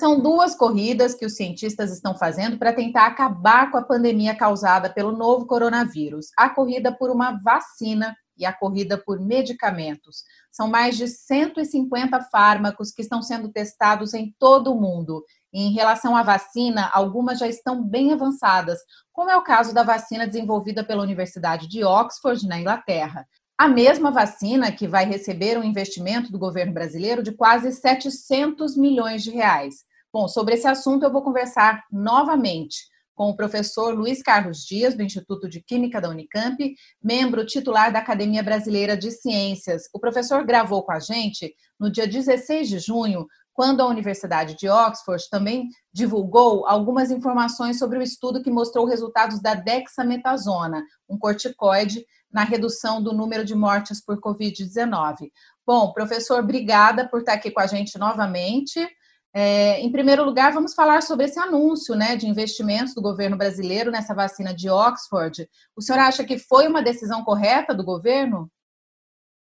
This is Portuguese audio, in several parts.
São duas corridas que os cientistas estão fazendo para tentar acabar com a pandemia causada pelo novo coronavírus. A corrida por uma vacina e a corrida por medicamentos. São mais de 150 fármacos que estão sendo testados em todo o mundo. Em relação à vacina, algumas já estão bem avançadas, como é o caso da vacina desenvolvida pela Universidade de Oxford, na Inglaterra. A mesma vacina que vai receber um investimento do governo brasileiro de quase 700 milhões de reais. Bom, sobre esse assunto eu vou conversar novamente com o professor Luiz Carlos Dias, do Instituto de Química da Unicamp, membro titular da Academia Brasileira de Ciências. O professor gravou com a gente no dia 16 de junho, quando a Universidade de Oxford também divulgou algumas informações sobre o estudo que mostrou resultados da dexametasona, um corticoide, na redução do número de mortes por Covid-19. Bom, professor, obrigada por estar aqui com a gente novamente. É, em primeiro lugar, vamos falar sobre esse anúncio né, de investimentos do governo brasileiro nessa vacina de Oxford. O senhor acha que foi uma decisão correta do governo?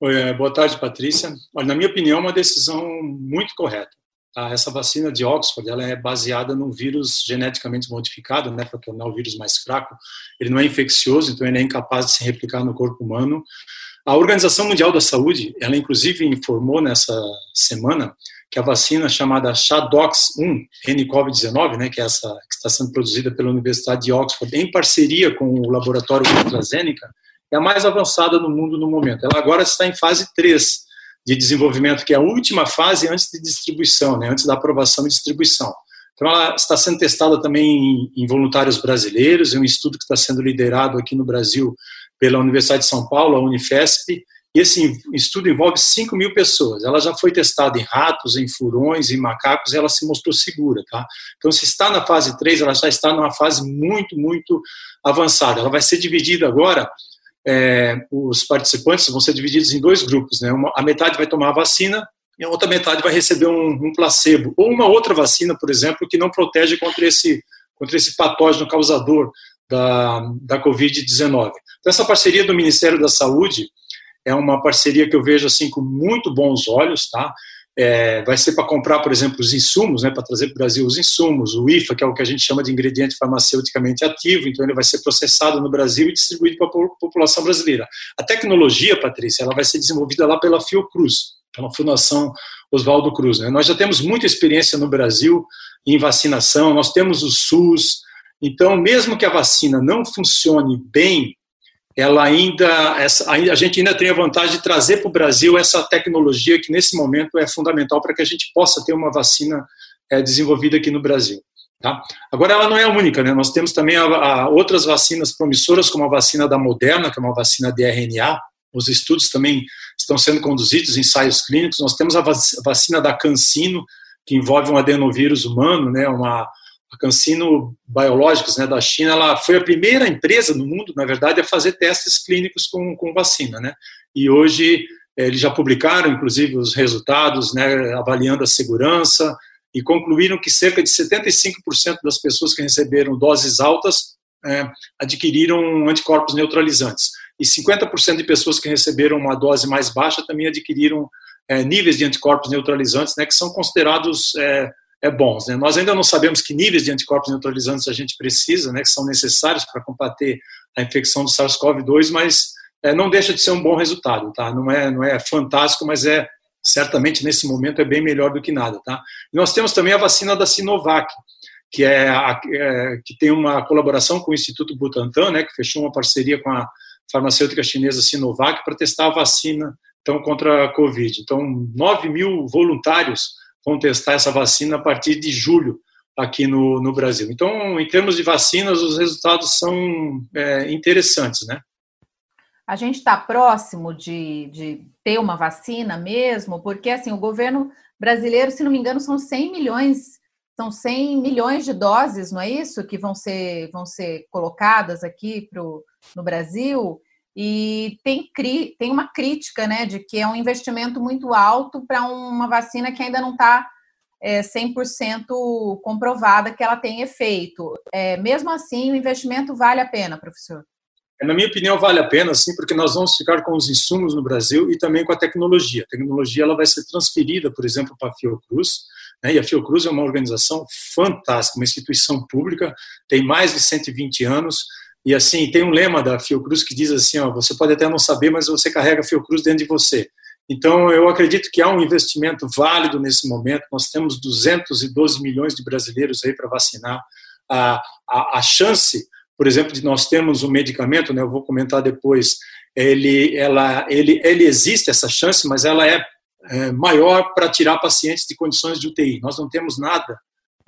Oi, é, boa tarde, Patrícia. Olha, na minha opinião, é uma decisão muito correta. Tá? Essa vacina de Oxford ela é baseada num vírus geneticamente modificado, né, para tornar o vírus mais fraco. Ele não é infeccioso, então ele é incapaz de se replicar no corpo humano. A Organização Mundial da Saúde, ela inclusive informou nessa semana que a vacina chamada Shadox-1, N-COVID-19, né, que é essa que está sendo produzida pela Universidade de Oxford, em parceria com o laboratório AstraZeneca, é a mais avançada no mundo no momento. Ela agora está em fase 3 de desenvolvimento, que é a última fase antes de distribuição, né, antes da aprovação e distribuição. Então, ela está sendo testada também em voluntários brasileiros, é um estudo que está sendo liderado aqui no Brasil pela Universidade de São Paulo, a Unifesp, e esse estudo envolve 5 mil pessoas. Ela já foi testada em ratos, em furões, em macacos, e ela se mostrou segura. Tá? Então, se está na fase 3, ela já está numa fase muito, muito avançada. Ela vai ser dividida agora, é, os participantes vão ser divididos em dois grupos. Né? Uma, a metade vai tomar a vacina e a outra metade vai receber um, um placebo. Ou uma outra vacina, por exemplo, que não protege contra esse, contra esse patógeno causador da, da Covid-19. Então, essa parceria do Ministério da Saúde é uma parceria que eu vejo assim com muito bons olhos, tá? É, vai ser para comprar, por exemplo, os insumos, né, para trazer para o Brasil os insumos, o IFA, que é o que a gente chama de ingrediente farmaceuticamente ativo, então ele vai ser processado no Brasil e distribuído para a população brasileira. A tecnologia, Patrícia, ela vai ser desenvolvida lá pela Fiocruz, pela Fundação Oswaldo Cruz. Né? Nós já temos muita experiência no Brasil em vacinação, nós temos o SUS, então mesmo que a vacina não funcione bem ela ainda, essa, a gente ainda tem a vantagem de trazer para o Brasil essa tecnologia que nesse momento é fundamental para que a gente possa ter uma vacina é, desenvolvida aqui no Brasil. Tá? Agora, ela não é a única, né? nós temos também a, a outras vacinas promissoras, como a vacina da Moderna, que é uma vacina de RNA, os estudos também estão sendo conduzidos, ensaios clínicos, nós temos a vacina da CanSino, que envolve um adenovírus humano, né, uma, a Cancino Biológicos, né, da China, ela foi a primeira empresa no mundo, na verdade, a fazer testes clínicos com, com vacina, né? E hoje eh, eles já publicaram, inclusive, os resultados, né, avaliando a segurança e concluíram que cerca de 75% das pessoas que receberam doses altas é, adquiriram anticorpos neutralizantes e 50% de pessoas que receberam uma dose mais baixa também adquiriram é, níveis de anticorpos neutralizantes, né, que são considerados é, é bons. Né? Nós ainda não sabemos que níveis de anticorpos neutralizantes a gente precisa, né, que são necessários para combater a infecção do SARS-CoV-2, mas é, não deixa de ser um bom resultado, tá? Não é, não é fantástico, mas é certamente nesse momento é bem melhor do que nada, tá? E nós temos também a vacina da Sinovac, que é, a, é, que tem uma colaboração com o Instituto Butantan, né, que fechou uma parceria com a farmacêutica chinesa Sinovac para testar a vacina então contra a Covid. Então, 9 mil voluntários vão testar essa vacina a partir de julho aqui no, no Brasil. Então, em termos de vacinas, os resultados são é, interessantes, né? A gente está próximo de, de ter uma vacina mesmo, porque assim o governo brasileiro, se não me engano, são 100 milhões, são 100 milhões de doses, não é isso, que vão ser vão ser colocadas aqui pro, no Brasil. E tem, tem uma crítica né, de que é um investimento muito alto para uma vacina que ainda não está é, 100% comprovada que ela tem efeito. É, mesmo assim, o investimento vale a pena, professor? Na minha opinião, vale a pena, sim, porque nós vamos ficar com os insumos no Brasil e também com a tecnologia. A tecnologia ela vai ser transferida, por exemplo, para a Fiocruz. Né? E a Fiocruz é uma organização fantástica, uma instituição pública, tem mais de 120 anos, e assim, tem um lema da Fiocruz que diz assim, ó, você pode até não saber, mas você carrega a Fiocruz dentro de você. Então, eu acredito que há um investimento válido nesse momento. Nós temos 212 milhões de brasileiros aí para vacinar. A, a, a, chance, por exemplo, de nós termos um medicamento, né, eu vou comentar depois, ele, ela, ele, ele existe essa chance, mas ela é, é maior para tirar pacientes de condições de UTI. Nós não temos nada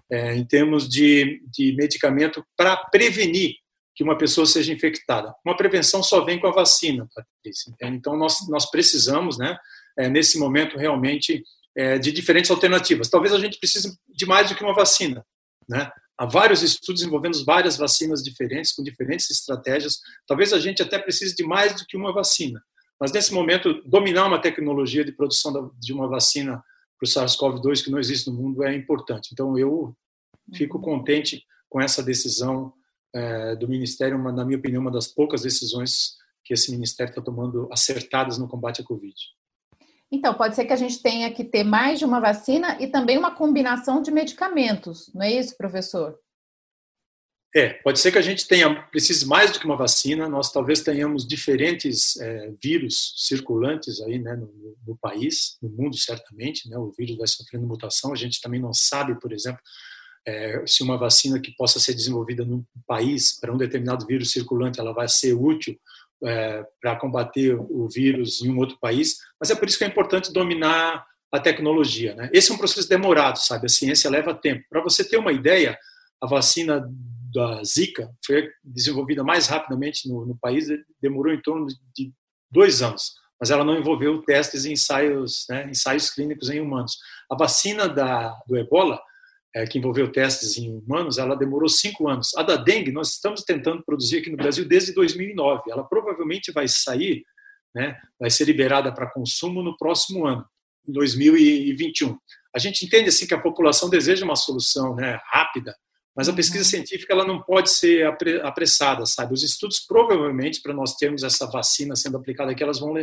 é, em termos de, de medicamento para prevenir que uma pessoa seja infectada. Uma prevenção só vem com a vacina, Patrícia. Então, nós, nós precisamos, né, é, nesse momento, realmente, é, de diferentes alternativas. Talvez a gente precise de mais do que uma vacina. Né? Há vários estudos envolvendo várias vacinas diferentes, com diferentes estratégias. Talvez a gente até precise de mais do que uma vacina. Mas, nesse momento, dominar uma tecnologia de produção de uma vacina para o SARS-CoV-2 que não existe no mundo é importante. Então, eu fico uhum. contente com essa decisão é, do Ministério, uma, na minha opinião, uma das poucas decisões que esse Ministério está tomando acertadas no combate à Covid. Então, pode ser que a gente tenha que ter mais de uma vacina e também uma combinação de medicamentos, não é isso, professor? É, pode ser que a gente tenha precise mais do que uma vacina. Nós talvez tenhamos diferentes é, vírus circulantes aí, né, no, no, país, no mundo certamente. Né, o vírus vai sofrendo mutação. A gente também não sabe, por exemplo, é, se uma vacina que possa ser desenvolvida num país para um determinado vírus circulante, ela vai ser útil é, para combater o vírus em um outro país. Mas é por isso que é importante dominar a tecnologia. Né? Esse é um processo demorado, sabe? A ciência leva tempo. Para você ter uma ideia, a vacina da Zika foi desenvolvida mais rapidamente no, no país, demorou em torno de dois anos mas ela não envolveu testes e ensaios, né, ensaios clínicos em humanos. A vacina da, do ebola é, que envolveu testes em humanos, ela demorou cinco anos. A da dengue, nós estamos tentando produzir aqui no Brasil desde 2009. Ela provavelmente vai sair, né, vai ser liberada para consumo no próximo ano, em 2021. A gente entende assim que a população deseja uma solução né, rápida, mas a pesquisa uhum. científica ela não pode ser apressada, sabe? Os estudos provavelmente para nós termos essa vacina sendo aplicada aqui, elas vão,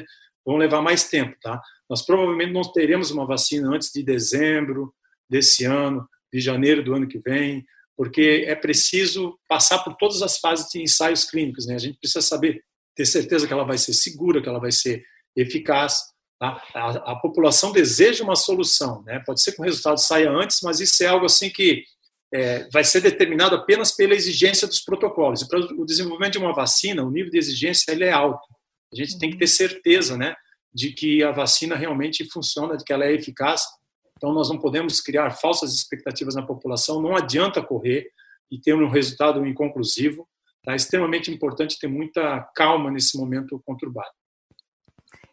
vão levar mais tempo, tá? Nós provavelmente não teremos uma vacina antes de dezembro desse ano de janeiro do ano que vem, porque é preciso passar por todas as fases de ensaios clínicos. Né? A gente precisa saber, ter certeza que ela vai ser segura, que ela vai ser eficaz. Tá? A, a, população deseja uma solução. Né? Pode ser que o resultado saia antes, mas isso é algo assim que é, vai ser determinado apenas pela exigência dos protocolos. E para o desenvolvimento de uma vacina, o nível de exigência ele é alto. A gente tem que ter certeza né, de que a vacina realmente funciona, de que ela é eficaz então, nós não podemos criar falsas expectativas na população, não adianta correr e ter um resultado inconclusivo. Tá? É extremamente importante ter muita calma nesse momento conturbado.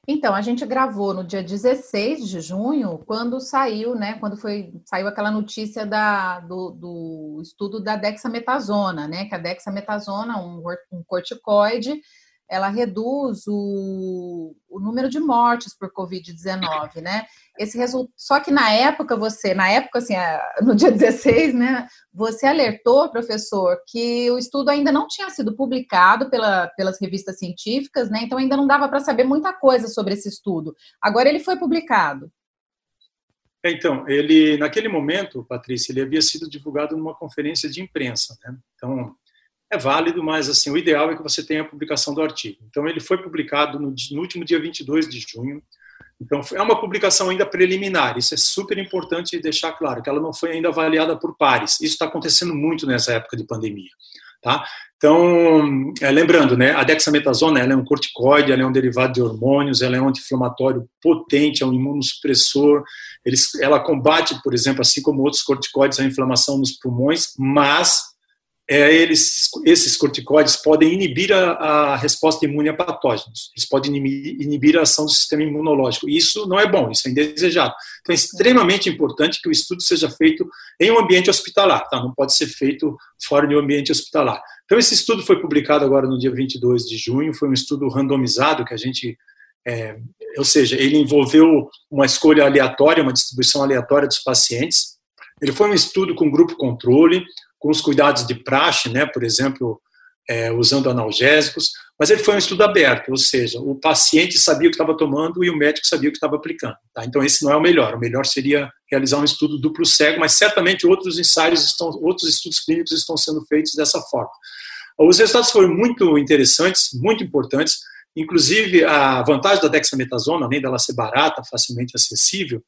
Então, a gente gravou no dia 16 de junho, quando saiu, né, quando foi, saiu aquela notícia da, do, do estudo da dexametasona, né, que a dexametasona, um, um corticoide, ela reduz o, o número de mortes por Covid-19, né? Esse resultado. Só que na época, você, na época, assim, no dia 16, né, você alertou, professor, que o estudo ainda não tinha sido publicado pela, pelas revistas científicas, né? Então ainda não dava para saber muita coisa sobre esse estudo. Agora ele foi publicado. É, então, ele, naquele momento, Patrícia, ele havia sido divulgado numa conferência de imprensa, né? Então, é válido, mas assim, o ideal é que você tenha a publicação do artigo. Então, ele foi publicado no, no último dia 22 de junho. Então, é uma publicação ainda preliminar. Isso é super importante deixar claro, que ela não foi ainda avaliada por pares. Isso está acontecendo muito nessa época de pandemia. Tá? Então, é, lembrando, né, a dexametasona ela é um corticoide, ela é um derivado de hormônios, ela é um anti-inflamatório potente, é um imunossupressor. Eles, ela combate, por exemplo, assim como outros corticoides, a inflamação nos pulmões, mas é, eles, esses corticoides podem inibir a, a, resposta imune a patógenos, eles podem inibir, inibir, a ação do sistema imunológico. Isso não é bom, isso é indesejado. Então é extremamente importante que o estudo seja feito em um ambiente hospitalar, tá? não pode ser feito fora de um ambiente hospitalar. Então esse estudo foi publicado agora no dia 22 de junho, foi um estudo randomizado que a gente é, ou seja, ele envolveu uma escolha aleatória, uma distribuição aleatória dos pacientes. Ele foi um estudo com grupo controle, com os cuidados de praxe, né? Por exemplo, é, usando analgésicos, mas ele foi um estudo aberto, ou seja, o paciente sabia o que estava tomando e o médico sabia o que estava aplicando. Tá? Então esse não é o melhor. O melhor seria realizar um estudo duplo cego, mas certamente outros ensaios estão, outros estudos clínicos estão sendo feitos dessa forma. Os resultados foram muito interessantes, muito importantes. Inclusive a vantagem da dexametasona, além dela ser barata, facilmente acessível,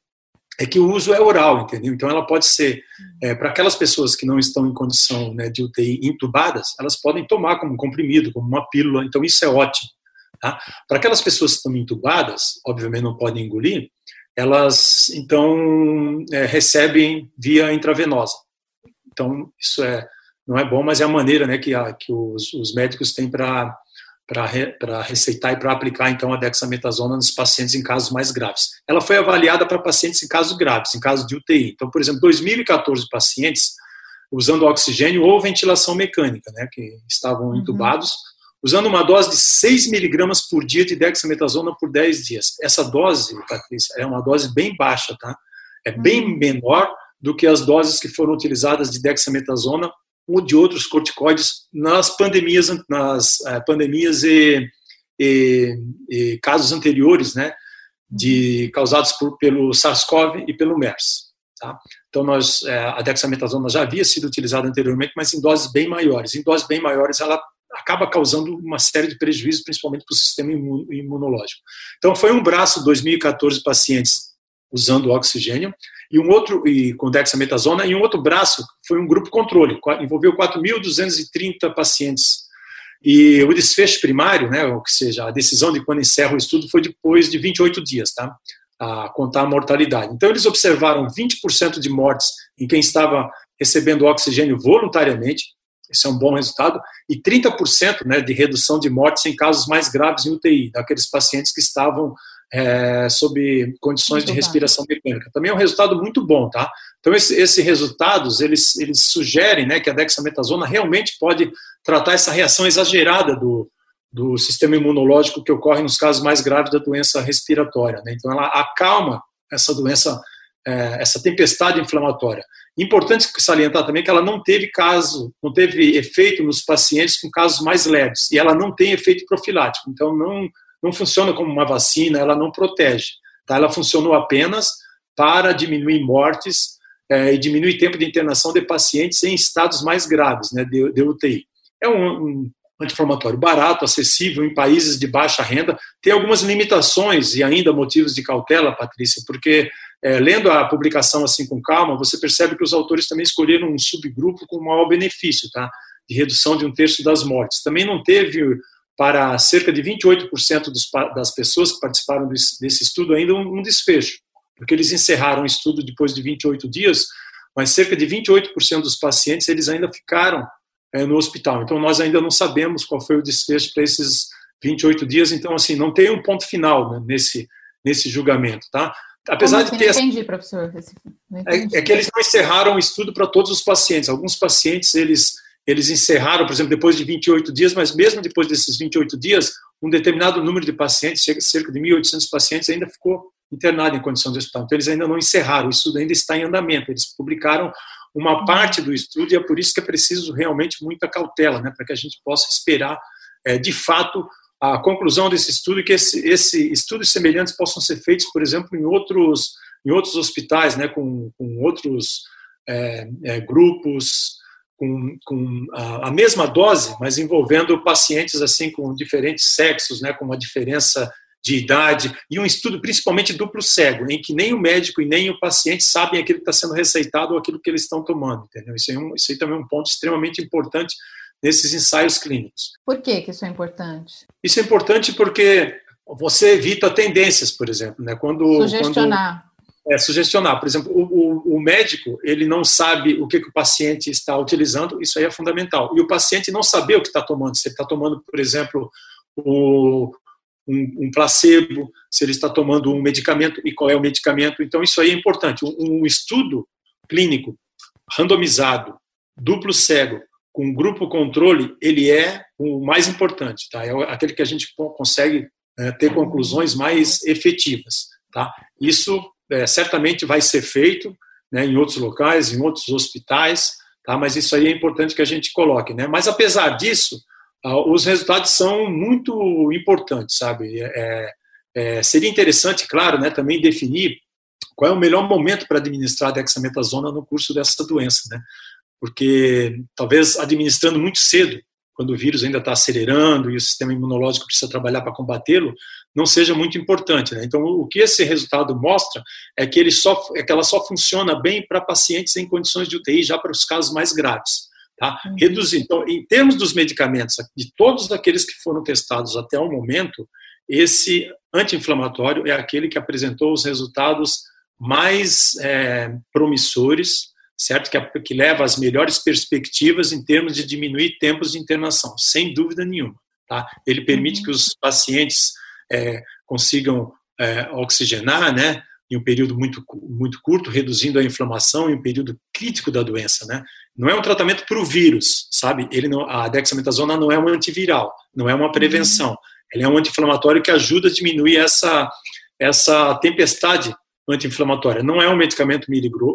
é que o uso é oral, entendeu? Então ela pode ser é, para aquelas pessoas que não estão em condição né, de UTI intubadas, elas podem tomar como comprimido, como uma pílula. Então isso é ótimo. Tá? Para aquelas pessoas que estão intubadas, obviamente não podem engolir, elas então é, recebem via intravenosa. Então isso é não é bom, mas é a maneira né, que, a, que os, os médicos têm para para receitar e para aplicar então a dexametasona nos pacientes em casos mais graves. Ela foi avaliada para pacientes em casos graves, em casos de UTI. Então, por exemplo, 2014 pacientes usando oxigênio ou ventilação mecânica, né, que estavam uhum. intubados, uhum. usando uma dose de 6 miligramas por dia de dexametasona por 10 dias. Essa dose, Patrícia, é uma dose bem baixa, tá? É bem uhum. menor do que as doses que foram utilizadas de dexametasona ou de outros corticoides nas pandemias, nas uh, pandemias e, e, e, casos anteriores, né, de causados por, pelo SARS-CoV e pelo MERS. Tá? Então, nós, uh, a dexametasona já havia sido utilizada anteriormente, mas em doses bem maiores. Em doses bem maiores, ela acaba causando uma série de prejuízos, principalmente para o sistema imunológico. Então, foi um braço, 2014 pacientes usando oxigênio, e um outro e com dexametasona, e um outro braço foi um grupo controle, envolveu 4.230 pacientes. E o desfecho primário, né, ou seja, a decisão de quando encerra o estudo foi depois de 28 dias, tá? A contar a mortalidade. Então eles observaram 20% de mortes em quem estava recebendo oxigênio voluntariamente, esse é um bom resultado, e 30% né, de redução de mortes em casos mais graves em UTI, daqueles pacientes que estavam é, sob condições muito de respiração bom. mecânica. Também é um resultado muito bom, tá? Então, esses esse resultados, eles, eles sugerem né, que a dexametasona realmente pode tratar essa reação exagerada do, do sistema imunológico que ocorre nos casos mais graves da doença respiratória. Né? Então, ela acalma essa doença, é, essa tempestade inflamatória. Importante salientar também que ela não teve caso, não teve efeito nos pacientes com casos mais leves, e ela não tem efeito profilático. Então, não não funciona como uma vacina, ela não protege. Tá? Ela funcionou apenas para diminuir mortes é, e diminuir tempo de internação de pacientes em estados mais graves, né, de, de UTI. É um, um anti-inflamatório barato, acessível em países de baixa renda. Tem algumas limitações e ainda motivos de cautela, Patrícia, porque é, lendo a publicação assim com calma, você percebe que os autores também escolheram um subgrupo com maior benefício, tá? De redução de um terço das mortes. Também não teve para cerca de 28% dos, das pessoas que participaram desse, estudo ainda um, um, desfecho, porque eles encerraram o estudo depois de 28 dias, mas cerca de 28% dos pacientes eles ainda ficaram é, no hospital. Então nós ainda não sabemos qual foi o desfecho para esses 28 dias. Então assim não tem um ponto final né, nesse nesse julgamento, tá? Apesar de ter. Não entendi, professor. Não entendi. É, é que eles não encerraram o estudo para todos os pacientes. Alguns pacientes eles eles encerraram, por exemplo, depois de 28 dias, mas mesmo depois desses 28 dias, um determinado número de pacientes, cerca de 1.800 pacientes, ainda ficou internado em condição de hospital. Então, eles ainda não encerraram, o estudo ainda está em andamento. Eles publicaram uma parte do estudo e é por isso que é preciso realmente muita cautela, né, para que a gente possa esperar, é, de fato, a conclusão desse estudo e que esse, esse, estudos semelhantes possam ser feitos, por exemplo, em outros, em outros hospitais, né, com, com outros é, é, grupos, com, com a, a, mesma dose, mas envolvendo pacientes assim com diferentes sexos, né, com uma diferença de idade, e um estudo principalmente duplo cego, em que nem o médico e nem o paciente sabem aquilo que está sendo receitado ou aquilo que eles estão tomando. Entendeu? Isso, é um, isso aí também é um ponto extremamente importante nesses ensaios clínicos. Por que, que isso é importante? Isso é importante porque você evita tendências, por exemplo. Né? Quando, Sugestionar. Quando é, sugestionar. Por exemplo, o, o, o, médico ele não sabe o que, que, o paciente está utilizando, isso aí é fundamental. E o paciente não saber o que está tomando, se ele está tomando, por exemplo, o, um, um, placebo, se ele está tomando um medicamento e qual é o medicamento. Então, isso aí é importante. Um, um estudo clínico randomizado, duplo cego, com grupo controle, ele é o mais importante, tá? É aquele que a gente consegue é, ter conclusões mais efetivas, tá? Isso é, certamente vai ser feito né, em outros locais, em outros hospitais, tá? mas isso aí é importante que a gente coloque. Né? Mas, apesar disso, os resultados são muito importantes, sabe? É, é, seria interessante, claro, né, também definir qual é o melhor momento para administrar dexametasona no curso dessa doença, né? Porque talvez administrando muito cedo, quando o vírus ainda está acelerando e o sistema imunológico precisa trabalhar para combatê-lo, não seja muito importante. Né? Então, o que esse resultado mostra é que, ele só, é que ela só funciona bem para pacientes em condições de UTI, já para os casos mais graves. Tá? Uhum. Reduzir. Então, em termos dos medicamentos, de todos aqueles que foram testados até o momento, esse anti-inflamatório é aquele que apresentou os resultados mais é, promissores certo? Que, que leva às melhores perspectivas em termos de diminuir tempos de internação, sem dúvida nenhuma. Tá? Ele permite uhum. que os pacientes é, consigam é, oxigenar, né? Em um período muito, muito curto, reduzindo a inflamação em um período crítico da doença, né? Não é um tratamento para o vírus, sabe? Ele não, a dexametasona não é um antiviral, não é uma prevenção. Uhum. Ele é um anti-inflamatório que ajuda a diminuir essa, essa tempestade anti-inflamatória. Não é um medicamento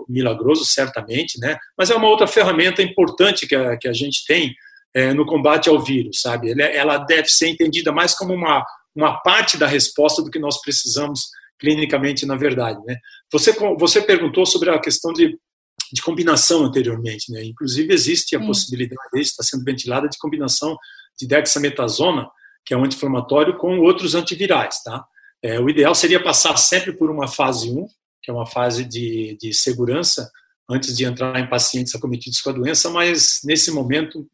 milagroso, certamente, né? mas é uma outra ferramenta importante que a, que a gente tem é, no combate ao vírus, sabe? Ela deve ser entendida mais como uma, uma parte da resposta do que nós precisamos clinicamente, na verdade. Né? Você, você perguntou sobre a questão de, de combinação anteriormente, né? inclusive existe a Sim. possibilidade, está sendo ventilada, de combinação de dexametasona, que é um anti-inflamatório, com outros antivirais, tá? É, o ideal seria passar sempre por uma fase 1, que é uma fase de, de segurança, antes de entrar em pacientes acometidos com a doença, mas nesse momento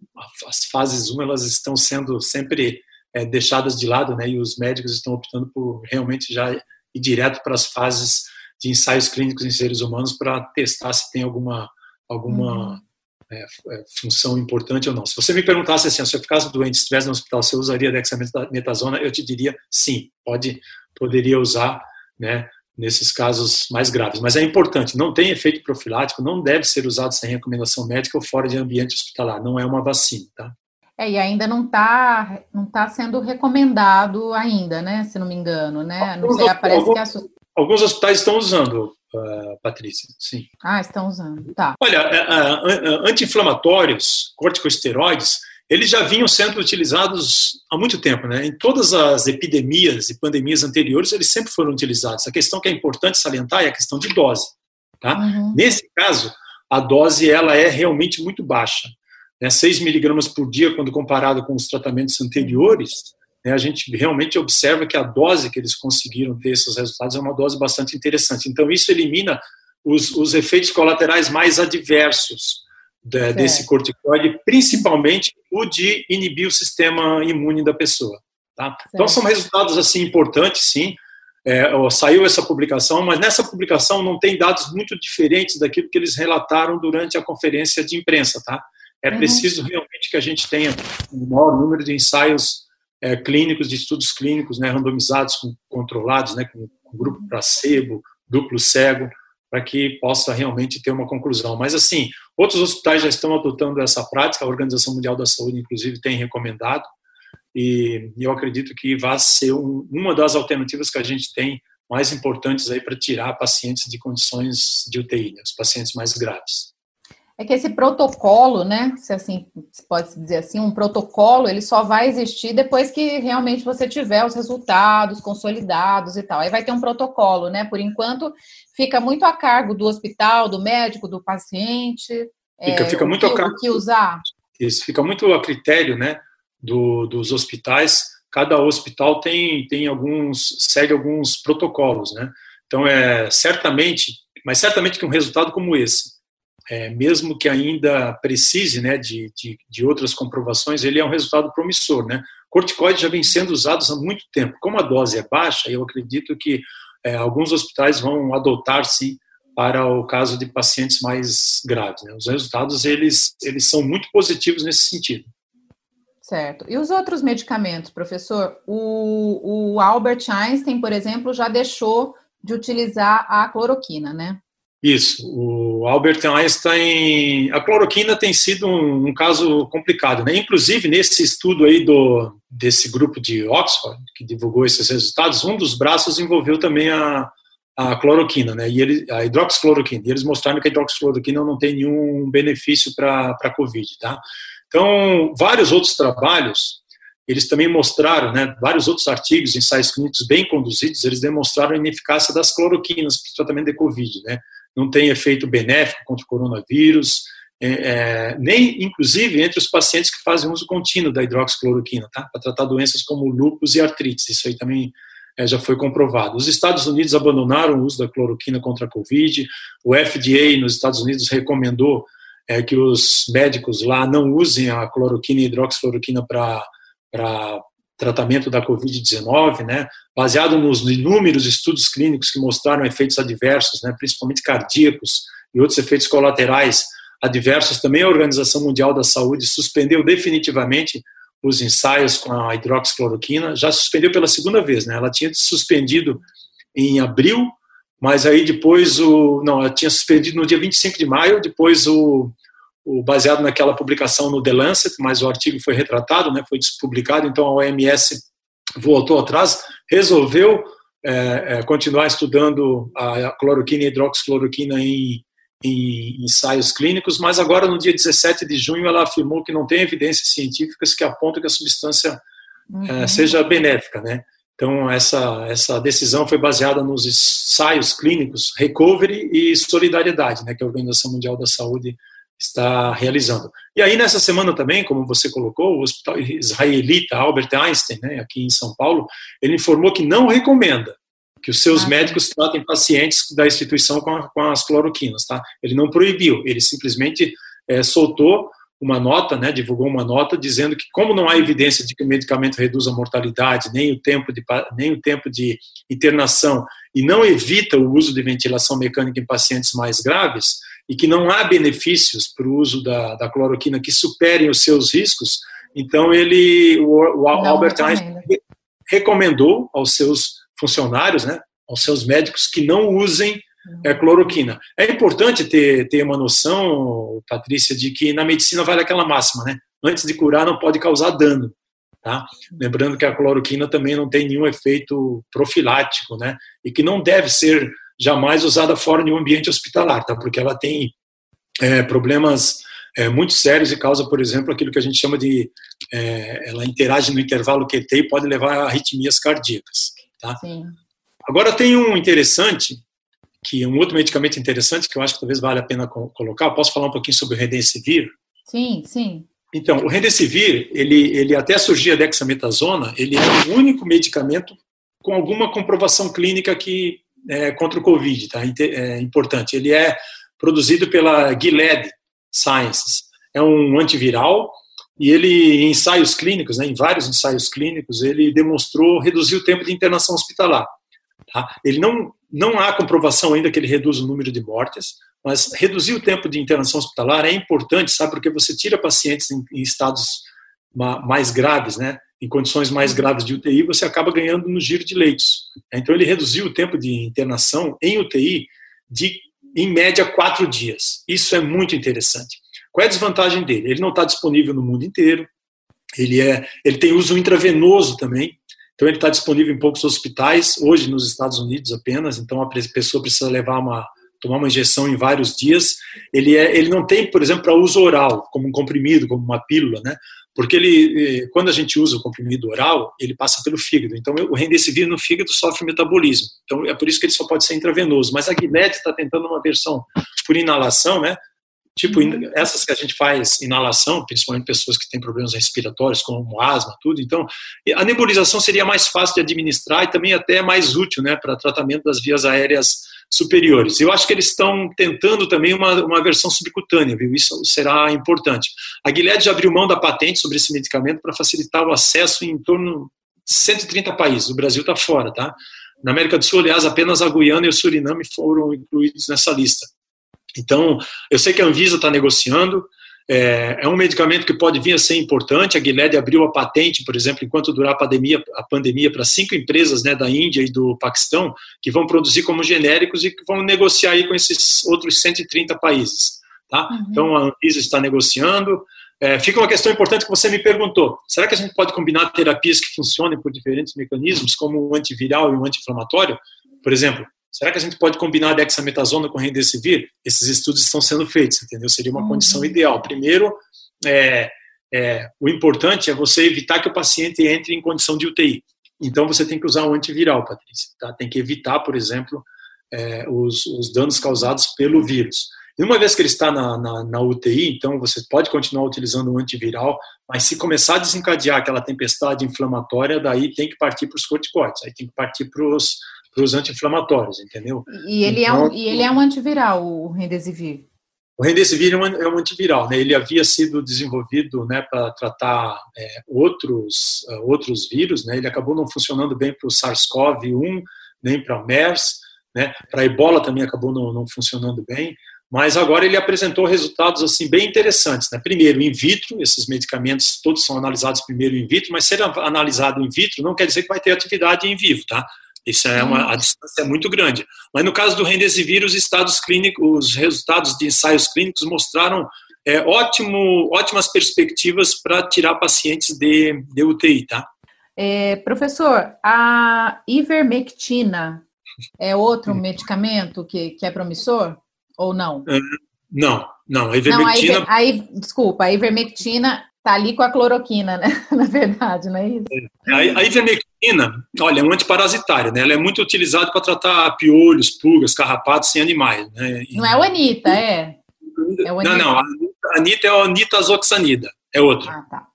as fases 1 elas estão sendo sempre é, deixadas de lado, né, e os médicos estão optando por realmente já ir direto para as fases de ensaios clínicos em seres humanos para testar se tem alguma alguma uhum. É, é função importante ou não. Se você me perguntasse assim, se eu ficasse doente, estivesse no hospital, você usaria dexametasona? Eu te diria sim, pode poderia usar, né, nesses casos mais graves. Mas é importante, não tem efeito profilático, não deve ser usado sem recomendação médica ou fora de ambiente hospitalar, não é uma vacina, tá? É, e ainda não está não tá sendo recomendado ainda, né, se não me engano, né? Não sei, parece alguns, que a... alguns hospitais estão usando, Patrícia, sim. Ah, estão usando, tá. Olha, uh, uh, anti-inflamatórios, corticosteroides, eles já vinham sendo utilizados há muito tempo, né? Em todas as epidemias e pandemias anteriores, eles sempre foram utilizados. A questão que é importante salientar é a questão de dose, tá? Uhum. Nesse caso, a dose ela é realmente muito baixa, né? 6 miligramas por dia quando comparado com os tratamentos anteriores? A gente realmente observa que a dose que eles conseguiram ter esses resultados é uma dose bastante interessante. Então isso elimina os, os efeitos colaterais mais adversos de, desse corticoide, principalmente o de inibir o sistema imune da pessoa. Tá? Então são resultados assim importantes, sim. É, saiu essa publicação, mas nessa publicação não tem dados muito diferentes daquilo que eles relataram durante a conferência de imprensa, tá? É uhum. preciso realmente que a gente tenha um maior número de ensaios é, clínicos, de estudos clínicos, né, randomizados, com, controlados, né, com, com grupo placebo, duplo cego, para que possa realmente ter uma conclusão. Mas, assim, outros hospitais já estão adotando essa prática, a Organização Mundial da Saúde, inclusive, tem recomendado, e eu acredito que vai ser um, uma das alternativas que a gente tem mais importantes aí para tirar pacientes de condições de UTI, né, os pacientes mais graves. É que esse protocolo, né, se assim se pode dizer assim, um protocolo, ele só vai existir depois que realmente você tiver os resultados consolidados e tal. Aí vai ter um protocolo, né? Por enquanto, fica muito a cargo do hospital, do médico, do paciente. Fica, é, fica muito que, a cargo. que usar. Isso, fica muito a critério, né, do, dos hospitais. Cada hospital tem tem alguns segue alguns protocolos, né? Então é certamente, mas certamente que um resultado como esse é, mesmo que ainda precise né, de, de, de, outras comprovações, ele é um resultado promissor. Né? Corticoides já vem sendo usados há muito tempo. Como a dose é baixa, eu acredito que é, alguns hospitais vão adotar, sim, para o caso de pacientes mais graves. Né? Os resultados, eles, eles são muito positivos nesse sentido. Certo. E os outros medicamentos, professor? O, o Albert Einstein, por exemplo, já deixou de utilizar a cloroquina, né? Isso. O Albert Einstein, a cloroquina tem sido um, um, caso complicado, né? Inclusive nesse estudo aí do desse grupo de Oxford que divulgou esses resultados, um dos braços envolveu também a, a cloroquina, né? E ele, a hidroxicloroquina. E eles mostraram que a hidroxicloroquina não tem nenhum benefício para a COVID, tá? Então, vários outros trabalhos eles também mostraram, né, vários outros artigos, ensaios clínicos bem conduzidos, eles demonstraram a ineficácia das cloroquinas para o tratamento de Covid, né? Não tem efeito benéfico contra o coronavírus, é, é, nem inclusive entre os pacientes que fazem uso contínuo da hidroxicloroquina, tá? Para tratar doenças como lúpus e artrites. Isso aí também é, já foi comprovado. Os Estados Unidos abandonaram o uso da cloroquina contra a Covid. O FDA nos Estados Unidos recomendou é, que os médicos lá não usem a cloroquina e hidroxicloroquina para tratamento da Covid-19, né, baseado nos inúmeros estudos clínicos que mostraram efeitos adversos, né, principalmente cardíacos e outros efeitos colaterais adversos, também a Organização Mundial da Saúde suspendeu definitivamente os ensaios com a hidroxicloroquina, já suspendeu pela segunda vez, né, ela tinha suspendido em abril, mas aí depois o não, ela tinha suspendido no dia 25 de maio, depois o o, baseado naquela publicação no The Lancet, mas o artigo foi retratado, né, foi despublicado, então a OMS voltou atrás, resolveu é, é, continuar estudando a cloroquina e hidroxicloroquina em, em, ensaios clínicos, mas agora no dia 17 de junho ela afirmou que não tem evidências científicas que apontam que a substância é, uhum. é, seja benéfica, né? Então essa essa decisão foi baseada nos ensaios clínicos Recovery e Solidariedade, né, que a Organização Mundial da Saúde está realizando. E aí, nessa semana também, como você colocou, o Hospital Israelita Albert Einstein, né, aqui em São Paulo, ele informou que não recomenda que os seus ah, médicos tratem pacientes da instituição com, a, com, as cloroquinas, tá? Ele não proibiu, ele simplesmente é, soltou uma nota, né, divulgou uma nota dizendo que como não há evidência de que o medicamento reduz a mortalidade, nem o tempo de, nem o tempo de internação e não evita o uso de ventilação mecânica em pacientes mais graves, e que não há benefícios para o uso da, da, cloroquina que superem os seus riscos, então ele, o, o Albert Einstein recomendou aos seus funcionários, né, aos seus médicos, que não usem é, cloroquina. É importante ter, ter uma noção, Patrícia, de que na medicina vale aquela máxima, né? Antes de curar, não pode causar dano. Tá? Lembrando que a cloroquina também não tem nenhum efeito profilático, né? E que não deve ser jamais usada fora de um ambiente hospitalar, tá? porque ela tem é, problemas é, muito sérios e causa, por exemplo, aquilo que a gente chama de. É, ela interage no intervalo QT e pode levar a arritmias cardíacas. Tá? Sim. Agora, tem um interessante, que é um outro medicamento interessante, que eu acho que talvez vale a pena colocar. Posso falar um pouquinho sobre o Redensivir? Sim, sim. Então, o Remdesivir, ele, ele até surgia a dexametasona, ele é o único medicamento com alguma comprovação clínica que é, contra o Covid, tá? É importante. Ele é produzido pela Gilead Sciences. É um antiviral e ele, em ensaios clínicos, né, em vários ensaios clínicos, ele demonstrou reduzir o tempo de internação hospitalar. Tá? Ele não, não há comprovação ainda que ele reduz o número de mortes, mas reduzir o tempo de internação hospitalar é importante, sabe, porque você tira pacientes em, em estados mais graves, né? Em condições mais uhum. graves de UTI, você acaba ganhando no giro de leitos. Então, ele reduziu o tempo de internação em UTI de, em média, quatro dias. Isso é muito interessante. Qual é a desvantagem dele? Ele não está disponível no mundo inteiro, ele, é, ele tem uso intravenoso também, então ele está disponível em poucos hospitais, hoje nos Estados Unidos apenas, então a pessoa precisa levar uma, tomar uma injeção em vários dias. Ele, é, ele não tem, por exemplo, para uso oral, como um comprimido, como uma pílula, né? Porque ele, eh, quando a gente usa o comprimido oral, ele passa pelo fígado. Então, o remdesivir no fígado sofre metabolismo. Então, é por isso que ele só pode ser intravenoso. Mas a Gilead está tentando uma versão por inalação, né? Tipo, uhum. essas que a gente faz inalação, principalmente pessoas que têm problemas respiratórios, como asma, tudo. Então, a nebulização seria mais fácil de administrar e também até mais útil, né, para tratamento das vias aéreas superiores. Eu acho que eles estão tentando também uma, uma versão subcutânea, viu? Isso será importante. A Gilead já abriu mão da patente sobre esse medicamento para facilitar o acesso em torno de 130 países. O Brasil está fora, tá? Na América do Sul, aliás, apenas a Guiana e o Suriname foram incluídos nessa lista. Então, eu sei que a Anvisa está negociando, é, é, um medicamento que pode vir a ser importante. A Gilead abriu a patente, por exemplo, enquanto durar a pandemia, a pandemia para cinco empresas né, da Índia e do Paquistão, que vão produzir como genéricos e que vão negociar aí com esses outros 130 países. Tá? Uhum. Então, a Anvisa está negociando. É, fica uma questão importante que você me perguntou. Será que a gente pode combinar terapias que funcionem por diferentes mecanismos, como o antiviral e o anti-inflamatório? Por exemplo, Será que a gente pode combinar a dexametasona com remdesivir? Esses estudos estão sendo feitos, entendeu? Seria uma uhum. condição ideal. Primeiro, é, é, o importante é você evitar que o paciente entre em condição de UTI. Então, você tem que usar um antiviral, Patrícia. Tá? Tem que evitar, por exemplo, é, os, os, danos causados pelo vírus. E uma vez que ele está na, na, na, UTI, então você pode continuar utilizando um antiviral, mas se começar a desencadear aquela tempestade inflamatória, daí tem que partir para os corticoides, aí tem que partir para os anti-inflamatórios, entendeu? E ele, então, é um, então e ele é um antiviral, o Remdesivir? O Remdesivir é um, é um antiviral, né? ele havia sido desenvolvido né, para tratar é, outros, uh, outros vírus, né? ele acabou não funcionando bem para o SARS-CoV-1, nem para o MERS, né? para a ebola também acabou não, não funcionando bem, mas agora ele apresentou resultados assim bem interessantes. Né? Primeiro, in vitro, esses medicamentos todos são analisados primeiro in vitro, mas ser analisado in vitro não quer dizer que vai ter atividade em vivo, tá? Isso é uma a distância é muito grande. Mas no caso do Remdesivir, os estados clínicos, os resultados de ensaios clínicos mostraram é, ótimo, ótimas perspectivas para tirar pacientes de, de UTI, tá? É, professor, a ivermectina é outro medicamento que, que é promissor? Ou não? É, não, não. A ivermectina. Não, a, iver, a desculpa, a ivermectina está ali com a cloroquina, né? Na verdade, não é isso? É, a, a ivermectina, olha, é um antiparasitário, né? Ela é muito utilizada para tratar piolhos, pulgas, carrapatos em animais. Né? Não é o Anita, é? é o Não, não. A Anita é o Anitazoxanida, é outra. Ah, tá.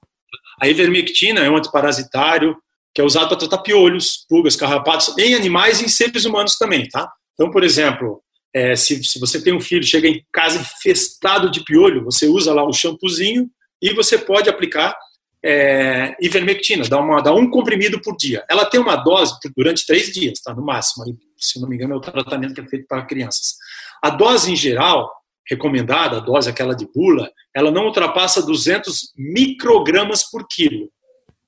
A ivermectina é um antiparasitário que é usado para tratar piolhos, pulgas, carrapatos em animais e em seres humanos também, tá? Então, por exemplo, é, se, se você tem um filho, chega em casa infestado de piolho, você usa lá o shampoozinho e você pode aplicar é, ivermectina, dá, uma, dá um comprimido por dia. Ela tem uma dose durante três dias, tá, no máximo. Se não me engano, é o tratamento que é feito para crianças. A dose em geral, recomendada, a dose aquela de bula, ela não ultrapassa 200 microgramas por quilo.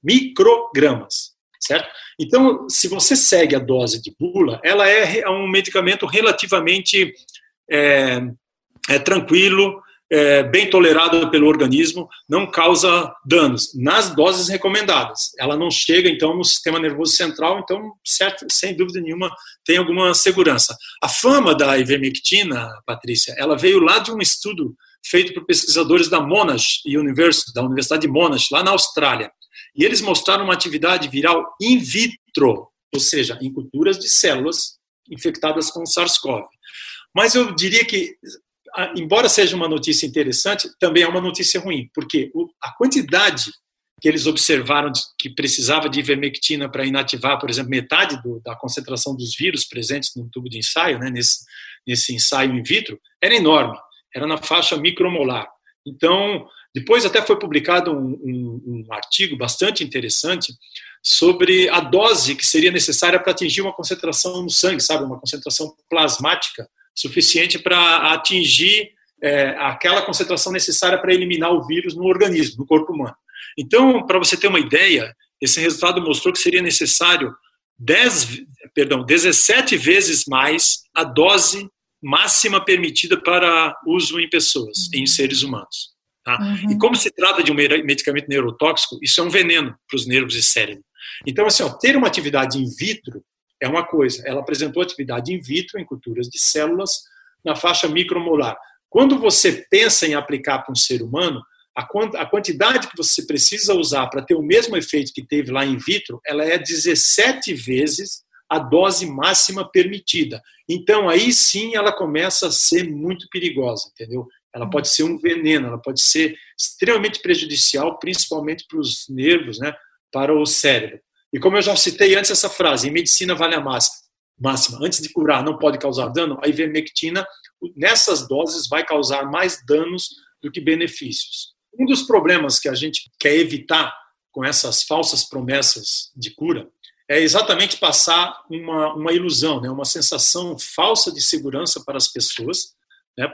Microgramas, certo? Então, se você segue a dose de bula, ela é um medicamento relativamente é, é tranquilo, é, bem tolerado pelo organismo, não causa danos nas doses recomendadas. Ela não chega, então, no sistema nervoso central, então, certo, sem dúvida nenhuma, tem alguma segurança. A fama da ivermectina, Patrícia, ela veio lá de um estudo feito por pesquisadores da Monash University, da Universidade de Monash, lá na Austrália. E eles mostraram uma atividade viral in vitro, ou seja, em culturas de células infectadas com SARS-CoV. Mas eu diria que, embora seja uma notícia interessante, também é uma notícia ruim, porque a quantidade que eles observaram que precisava de ivermectina para inativar, por exemplo, metade do, da concentração dos vírus presentes no tubo de ensaio, né, nesse, nesse ensaio in vitro, era enorme, era na faixa micromolar. Então, depois até foi publicado um, um, um artigo bastante interessante sobre a dose que seria necessária para atingir uma concentração no sangue, sabe, uma concentração plasmática suficiente para atingir é, aquela concentração necessária para eliminar o vírus no organismo, no corpo humano. Então, para você ter uma ideia, esse resultado mostrou que seria necessário 10, perdão, 17 vezes mais a dose máxima permitida para uso em pessoas, em seres humanos. Tá? Uhum. E como se trata de um medicamento neurotóxico, isso é um veneno para os nervos e cérebro. Então, assim, ó, ter uma atividade in vitro é uma coisa. Ela apresentou atividade in vitro em culturas de células na faixa micromolar. Quando você pensa em aplicar para um ser humano, a quantidade que você precisa usar para ter o mesmo efeito que teve lá in vitro, ela é 17 vezes a dose máxima permitida. Então, aí sim ela começa a ser muito perigosa, entendeu? ela pode ser um veneno, ela pode ser extremamente prejudicial, principalmente para os nervos, né, para o cérebro. E como eu já citei antes essa frase, em medicina vale a máxima, antes de curar não pode causar dano, a ivermectina, nessas doses, vai causar mais danos do que benefícios. Um dos problemas que a gente quer evitar com essas falsas promessas de cura é exatamente passar uma, uma ilusão, né, uma sensação falsa de segurança para as pessoas, né,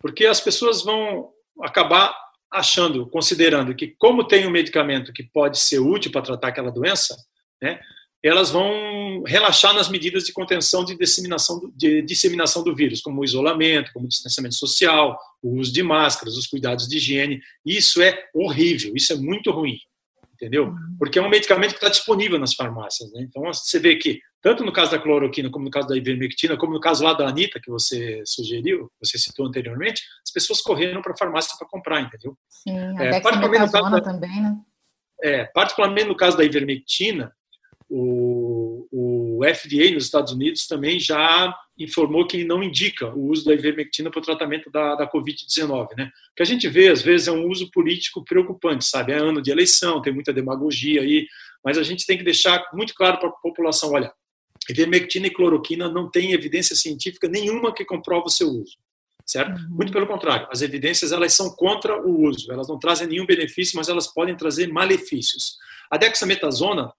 porque as pessoas vão acabar achando, considerando que, como tem um medicamento que pode ser útil para tratar aquela doença, né, elas vão relaxar nas medidas de contenção de disseminação, do, de disseminação do vírus, como o isolamento, como o distanciamento social, o uso de máscaras, os cuidados de higiene. Isso é horrível, isso é muito ruim. entendeu? Uhum. Porque é um medicamento que está disponível nas farmácias. Né? Então, você vê que, tanto no caso da cloroquina, como no caso da ivermectina, como no caso lá da Anitta, que você sugeriu, você citou anteriormente, as pessoas correram para a farmácia para comprar, entendeu? Sim, a é, particularmente no caso também, né? É, particularmente no caso da ivermectina, o, o FDA nos Estados Unidos também já informou que não indica o uso da ivermectina para o tratamento da, da Covid-19. Né? O que a gente vê, às vezes, é um uso político preocupante, sabe? É ano de eleição, tem muita demagogia aí, mas a gente tem que deixar muito claro para a população, olha, ivermectina e cloroquina não tem evidência científica nenhuma que comprova o seu uso certo? Uhum. Muito pelo contrário, as evidências elas são contra o uso, elas não trazem nenhum benefício, mas elas podem trazer malefícios. A dexametasona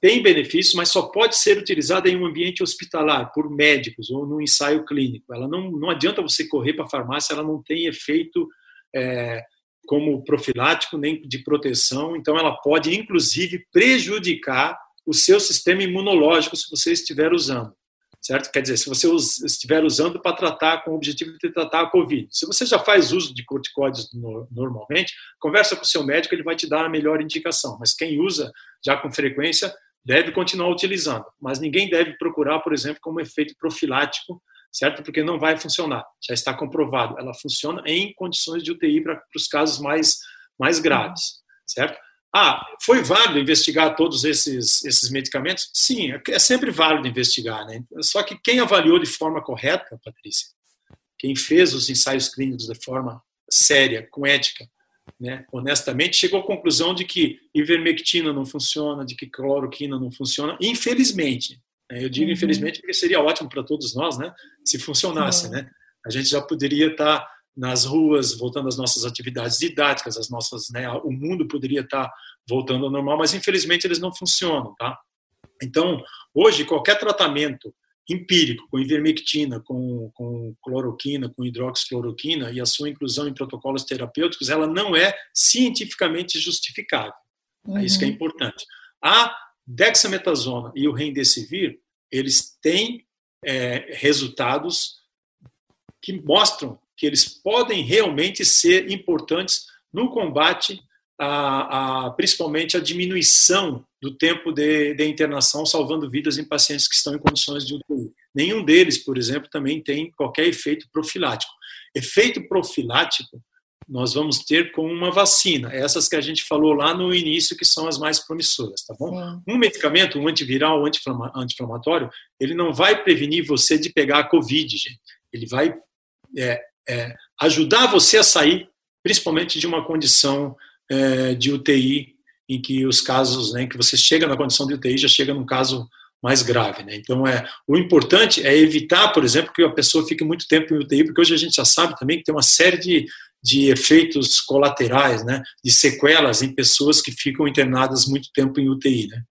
tem benefícios, mas só pode ser utilizada em um ambiente hospitalar, por médicos ou no ensaio clínico. Ela não, não adianta você correr para a farmácia, ela não tem efeito é, como profilático nem de proteção, então ela pode, inclusive, prejudicar o seu sistema imunológico se você estiver usando. Certo? Quer dizer, se você estiver usando para tratar com o objetivo de tratar a Covid. Se você já faz uso de corticóides normalmente, conversa com o seu médico, ele vai te dar a melhor indicação. Mas quem usa já com frequência, deve continuar utilizando, mas ninguém deve procurar, por exemplo, como efeito profilático, certo? Porque não vai funcionar, já está comprovado. Ela funciona em condições de UTI para os casos mais, mais graves, certo? Ah, foi válido investigar todos esses, esses medicamentos? Sim, é, é sempre válido investigar, né? Só que quem avaliou de forma correta, Patrícia, quem fez os ensaios clínicos de forma séria, com ética, né, honestamente, chegou à conclusão de que ivermectina não funciona, de que cloroquina não funciona, infelizmente. Né, eu digo uhum. infelizmente porque seria ótimo para todos nós, né, se funcionasse, uhum. né? A gente já poderia estar nas ruas, voltando às nossas atividades didáticas, as nossas, né, o mundo poderia estar voltando ao normal, mas infelizmente eles não funcionam, tá? Então, hoje qualquer tratamento empírico, com ivermectina, com, com cloroquina, com hidroxicloroquina e a sua inclusão em protocolos terapêuticos, ela não é cientificamente justificável. Uhum. É isso que é uhum. importante. A dexametasona e o remdesivir, eles têm é, resultados que mostram que eles podem realmente ser importantes no combate a, a, principalmente a diminuição do tempo de, de, internação, salvando vidas em pacientes que estão em condições de UTI. Nenhum deles, por exemplo, também tem qualquer efeito profilático. Efeito profilático nós vamos ter com uma vacina, essas que a gente falou lá no início, que são as mais promissoras, tá bom? Sim. Um medicamento, um antiviral, um anti-inflamatório, ele não vai prevenir você de pegar a Covid, gente. Ele vai é, é, ajudar você a sair, principalmente de uma condição é, de UTI, em que os casos, né, que você chega na condição de UTI, já chega num caso mais grave. Né? Então, é, o importante é evitar, por exemplo, que a pessoa fique muito tempo em UTI, porque hoje a gente já sabe também que tem uma série de, de efeitos colaterais, né, de sequelas em pessoas que ficam internadas muito tempo em UTI. Né?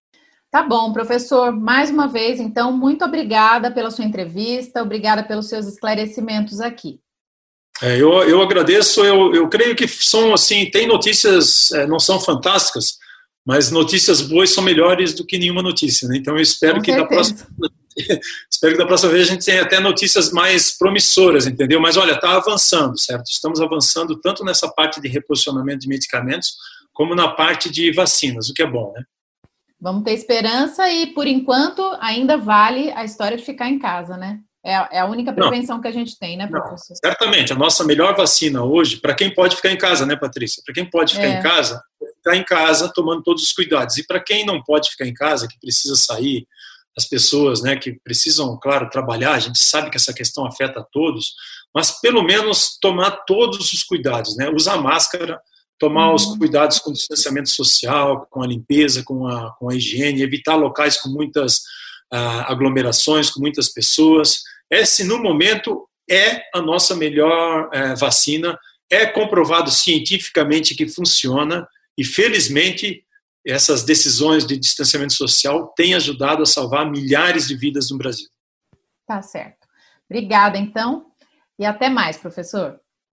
Tá bom, professor. Mais uma vez, então, muito obrigada pela sua entrevista, obrigada pelos seus esclarecimentos aqui. É, eu, eu agradeço, eu, eu creio que são assim, tem notícias, é, não são fantásticas, mas notícias boas são melhores do que nenhuma notícia, né? Então eu espero Com que da próxima, espero que da próxima vez a gente tenha até notícias mais promissoras, entendeu? Mas olha, está avançando, certo? Estamos avançando tanto nessa parte de reposicionamento de medicamentos, como na parte de vacinas, o que é bom, né? Vamos ter esperança e, por enquanto, ainda vale a história de ficar em casa, né? É, é a única prevenção não, que a gente tem, né, professor? Não, certamente. A nossa melhor vacina hoje, para quem pode ficar em casa, né, Patrícia? Para quem pode ficar é. em casa, ficar em casa tomando todos os cuidados. E para quem não pode ficar em casa, que precisa sair, as pessoas né, que precisam, claro, trabalhar, a gente sabe que essa questão afeta a todos, mas pelo menos tomar todos os cuidados, né? Usar máscara, tomar uhum. os cuidados com o distanciamento social, com a limpeza, com a, com a higiene, evitar locais com muitas uh, aglomerações, com muitas pessoas. Esse, no momento, é a nossa melhor uh, vacina, é comprovado cientificamente que funciona e, felizmente, essas decisões de distanciamento social têm ajudado a salvar milhares de vidas no Brasil. Tá certo. Obrigada, então, e até mais, professor.